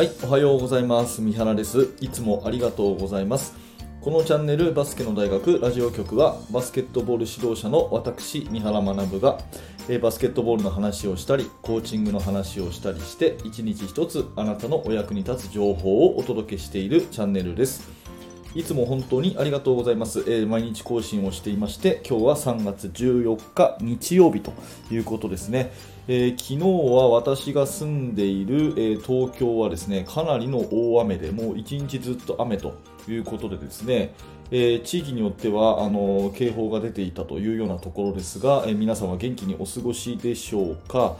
はい、おはようございます。三原です。いつもありがとうございます。このチャンネルバスケの大学ラジオ局はバスケットボール指導者の私三原学がえバスケットボールの話をしたりコーチングの話をしたりして一日一つあなたのお役に立つ情報をお届けしているチャンネルです。いつも本当にありがとうございます。えー毎日更新をしていまして、今日は3月14日日曜日ということですね。えー昨日は私が住んでいる、えー東京はですね、かなりの大雨で、もう一日ずっと雨ということでですね、え地域によってはあの警報が出ていたというようなところですが、え皆さんは元気にお過ごしでしょうか。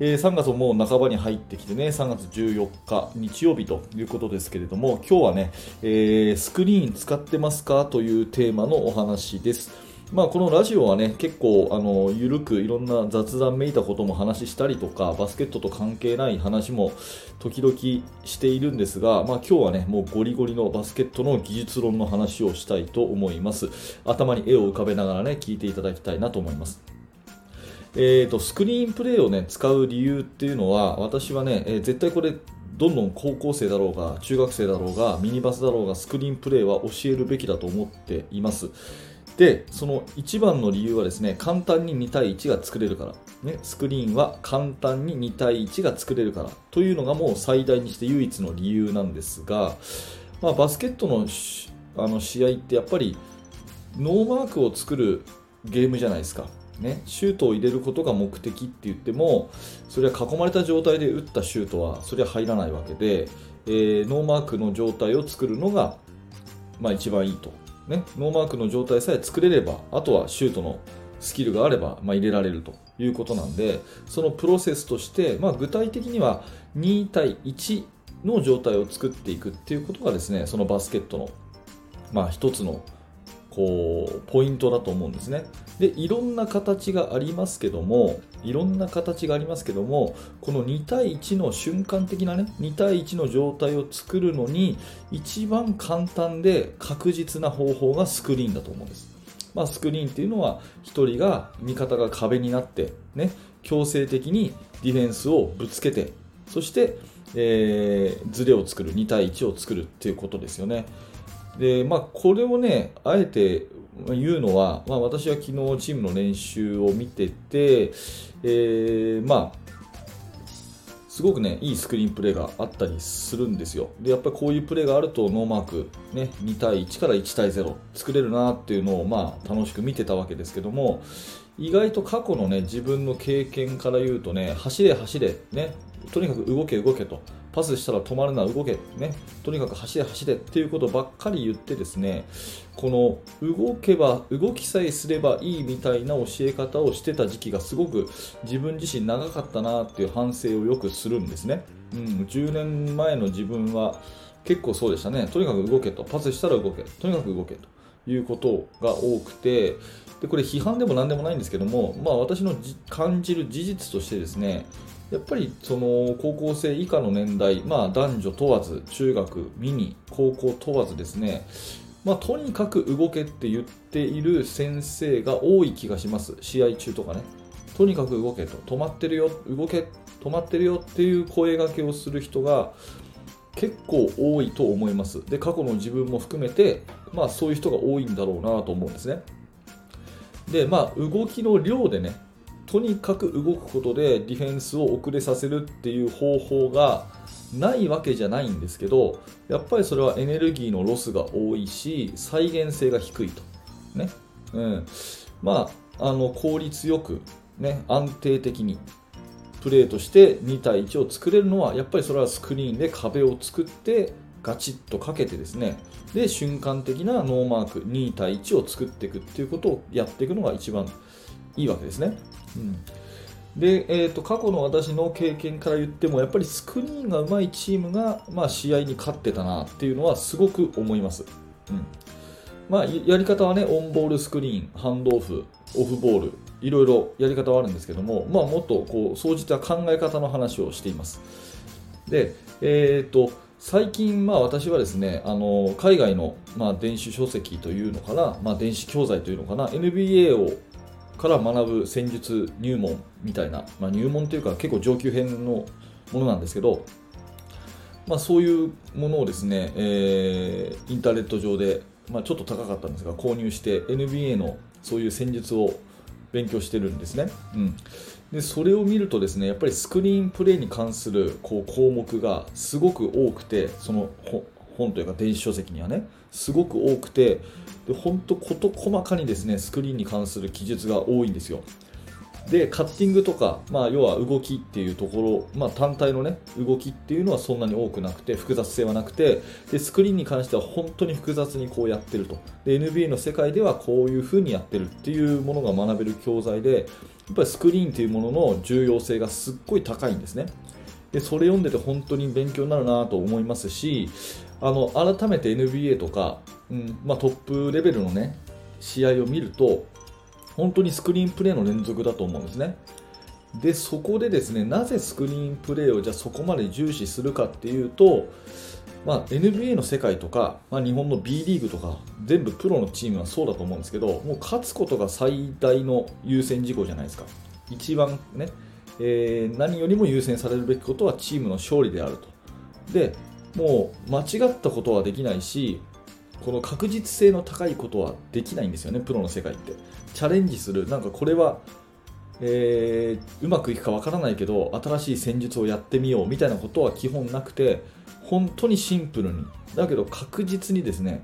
えー3月ももう半ばに入ってきてね、3月14日日曜日ということですけれども、今日はね、えースクリーン使ってますかというテーマのお話です。まあ、このラジオはね、結構、あの、ゆるくいろんな雑談めいたことも話したりとか、バスケットと関係ない話も時々しているんですが、まあ、今日はね、もうゴリゴリのバスケットの技術論の話をしたいと思います。頭に絵を浮かべながらね、聞いていただきたいなと思います。えー、とスクリーンプレイを、ね、使う理由っていうのは私はね、えー絶対これどんどん高校生だろうが中学生だろうがミニバスだろうがスクリーンプレイは教えるべきだと思っています。でその一番の理由はですね簡単に2対1が作れるから、ね、スクリーンは簡単に2対1が作れるから。というのがもう最大にして唯一の理由なんですが、まあ、バスケットのあの試合ってやっぱりノーマークを作るゲームじゃないですか、ね、シュートを入れることが目的って言ってもそれは囲まれた状態で打ったシュートはそれは入らないわけで、えーノーマークの状態を作るのが、まあ、一番いいと、ね、ノーマークの状態さえ作れればあとはシュートのスキルがあれば、まあ、入れられるということなんでそのプロセスとして、まあ、具体的には2対1の状態を作っていくっていうことがですねそのバスケットの、まあ、一つのこうポイントだと思うんですね。でいろんな形がありますけどもいろんな形がありますけどもこの2対1の瞬間的なね2対1の状態を作るのに一番簡単で確実な方法がスクリーンだと思うんです。まあ、スクリーンっていうのは1人が味方が壁になって、ね、強制的にディフェンスをぶつけてそして、えーズレを作る2対1を作るっていうことですよね。でまあ、これをね、あえて言うのは、まあ、私は昨日チームの練習を見てて、えーまあ、すごくね、いいスクリーンプレーがあったりするんですよ。で、やっぱりこういうプレーがあるとノーマーク、ね、2対1から1対0作れるなっていうのを、まあ、楽しく見てたわけですけども、意外と過去のね、自分の経験から言うとね、走れ走れ、ね、とにかく動け動けと。パスしたら止まるな動け、ね、とにかく走れ走れっていうことばっかり言ってですねこの動けば動きさえすればいいみたいな教え方をしてた時期がすごく自分自身長かったなっていう反省をよくするんですね、うん、10年前の自分は結構そうでしたね。とにかく動けと。パスしたら動け。とにかく動けと。いうことが多くてでこれ批判でも何でもないんですけども、まあ、私の感じる事実としてですねやっぱりその高校生以下の年代、まあ、男女問わず中学、ミニ、高校問わずですね、まあ、とにかく動けって言っている先生が多い気がします、試合中とかね。とにかく動けと、止まってるよ、動け、止まってるよっていう声掛けをする人が結構多いと思います。で、過去の自分も含めて、まあ、そういう人が多いんだろうなと思うんですね。で、まあ、動きの量でね、とにかく動くことでディフェンスを遅れさせるっていう方法がないわけじゃないんですけどやっぱりそれはエネルギーのロスが多いし再現性が低いと、ね。うん、まああの効率よく、ね、安定的にプレーとして2対1を作れるのはやっぱりそれはスクリーンで壁を作ってガチッとかけてですねで瞬間的なノーマーク2対1を作っていくっていうことをやっていくのが一番いいわけですね。うん。で、えー、と過去の私の経験から言ってもやっぱりスクリーンが上手いチームが、まあ、試合に勝ってたなっていうのはすごく思います、うん。まあ、やり方はねオンボールスクリーンハンドオフオフボールいろいろやり方はあるんですけども、まあ、もっとこう総じた考え方の話をしています。で、えー、と最近、まあ、私はですねあの海外の、まあ、電子書籍というのかな、まあ、電子教材というのかな NBA をから学ぶ戦術入門みたいな、まあ、入門というか結構上級編のものなんですけどまあ、そういうものをですね、えー、インターネット上で、まあ、ちょっと高かったんですが購入して NBA のそういう戦術を勉強してるんですね、うん、でそれを見るとですねやっぱりスクリーンプレイに関するこう項目がすごく多くてその本というか電子書籍にはねすごく多くてで本当事細かにですねスクリーンに関する記述が多いんですよ。でカッティングとか、まあ、要は動きっていうところ、まあ、単体の、ね、動きっていうのはそんなに多くなくて複雑性はなくてでスクリーンに関しては本当に複雑にこうやってると。で NBA の世界ではこういう風にやってるっていうものが学べる教材でやっぱりスクリーンというものの重要性がすっごい高いんですね。でそれ読んでて本当に勉強になるなと思いますしあの改めて NBA とか、うんまあ、トップレベルの、ね、試合を見ると本当にスクリーンプレーの連続だと思うんですね。でそこでですねなぜスクリーンプレーをじゃそこまで重視するかっていうと、まあ、NBA の世界とか、まあ、日本の B リーグとか全部プロのチームはそうだと思うんですけどもう勝つことが最大の優先事項じゃないですか一番ね、えー、何よりも優先されるべきことはチームの勝利であるとでもう間違ったことはできないしこの確実性の高いことはできないんですよねプロの世界って。チャレンジする。なんかこれは、えー、うまくいくかわからないけど新しい戦術をやってみようみたいなことは基本なくて本当にシンプルに。だけど確実にですね、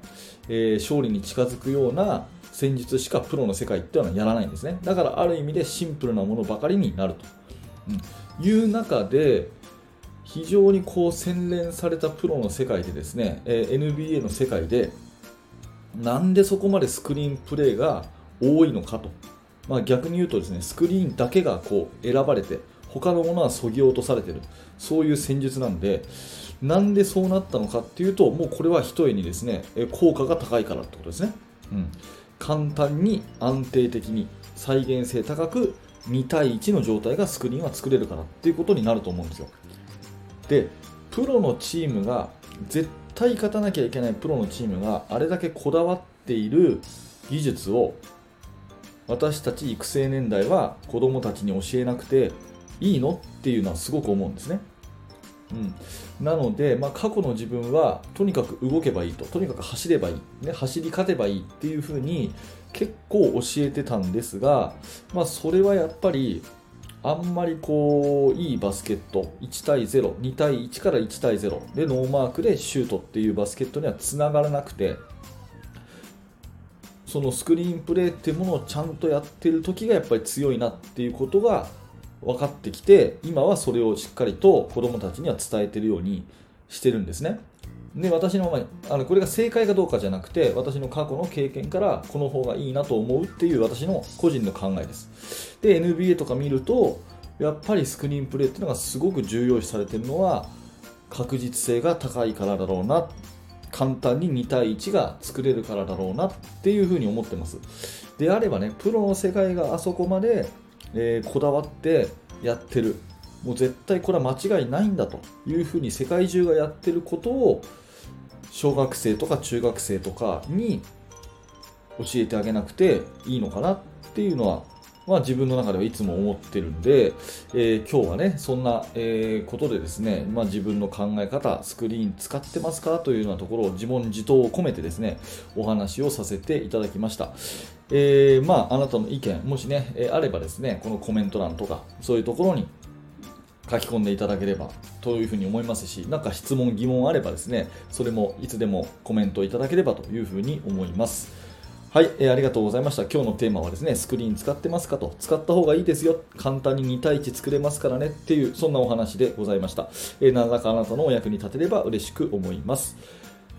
えー、勝利に近づくような戦術しかプロの世界っていうのはやらないんですね。だからある意味でシンプルなものばかりになると、うん、いう中で非常にこう洗練されたプロの世界でですね、えー、NBA の世界でなんでそこまでスクリーンプレーが多いのかと、まあ、逆に言うとですねスクリーンだけがこう選ばれて他のものはそぎ落とされてる。そういう戦術なんでなんでそうなったのかっていうともうこれはひとえにですね効果が高いからってことですね、うん、簡単に安定的に再現性高く2対1の状態がスクリーンは作れるからっていうことになると思うんですよ。でプロのチームが絶対勝たなきゃいけないプロのチームがあれだけこだわっている技術を私たち育成年代は子供たちに教えなくていいのっていうのはすごく思うんですね。うん、なので、まあ、過去の自分はとにかく動けばいいととにかく走ればいい、ね、走り勝てばいいっていうふうに結構教えてたんですが、まあ、それはやっぱりあんまりこういいバスケット1対02対1から1対0でノーマークでシュートっていうバスケットにはつながらなくてそのスクリーンプレーっていうものをちゃんとやってる時がやっぱり強いなっていうことが分かってきて今はそれをしっかりと子どもたちには伝えてるようにしてるんですね。で私のあのこれが正解かどうかじゃなくて私の過去の経験からこの方がいいなと思うっていう私の個人の考えです。で NBA とか見るとやっぱりスクリーンプレーっていうのがすごく重要視されてるのは確実性が高いからだろうな簡単に2対1が作れるからだろうなっていうふうに思ってます。であればねプロの世界があそこまで、えー、こだわってやってる。もう絶対これは間違いないんだというふうに世界中がやってることを小学生とか中学生とかに教えてあげなくていいのかなっていうのは、まあ、自分の中ではいつも思ってるんで、えー、今日はねそんな、えー、ことでですね、まあ、自分の考え方スクリーン使ってますかというようなところを自問自答を込めてですねお話をさせていただきました、えー、まああなたの意見もしね、えあればですねこのコメント欄とかそういうところに書き込んでいただければというふうに思いますし、何か質問、疑問あればですね、それもいつでもコメントいただければというふうに思います。はい、えー、ありがとうございました。今日のテーマはですね、スクリーン使ってますかと、使った方がいいですよ、簡単に2対1作れますからねっていう、そんなお話でございました。えー、何らかあなたのお役に立てれば嬉しく思います。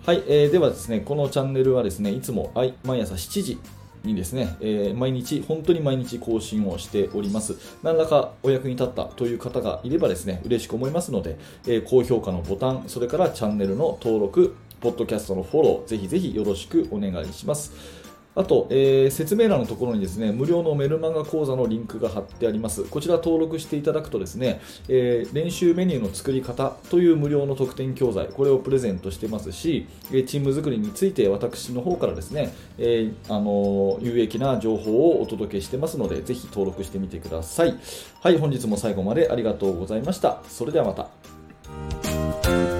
はい、えー、ではですね、このチャンネルはですね、いつも毎朝7時にですね、えー、毎日、本当に毎日更新をしております。何らかお役に立ったという方がいればですね、嬉しく思いますので、えー、高評価のボタン、それからチャンネルの登録、ポッドキャストのフォロー、ぜひぜひよろしくお願いします。あと、えー、説明欄のところにですね、無料のメルマガ講座のリンクが貼ってあります。こちら登録していただくとですね、えー、練習メニューの作り方という無料の特典教材、これをプレゼントしてますし、チーム作りについて私の方からですね、えー、あの有益な情報をお届けしてますので、ぜひ登録してみてください。はい、本日も最後までありがとうございました。それではまた。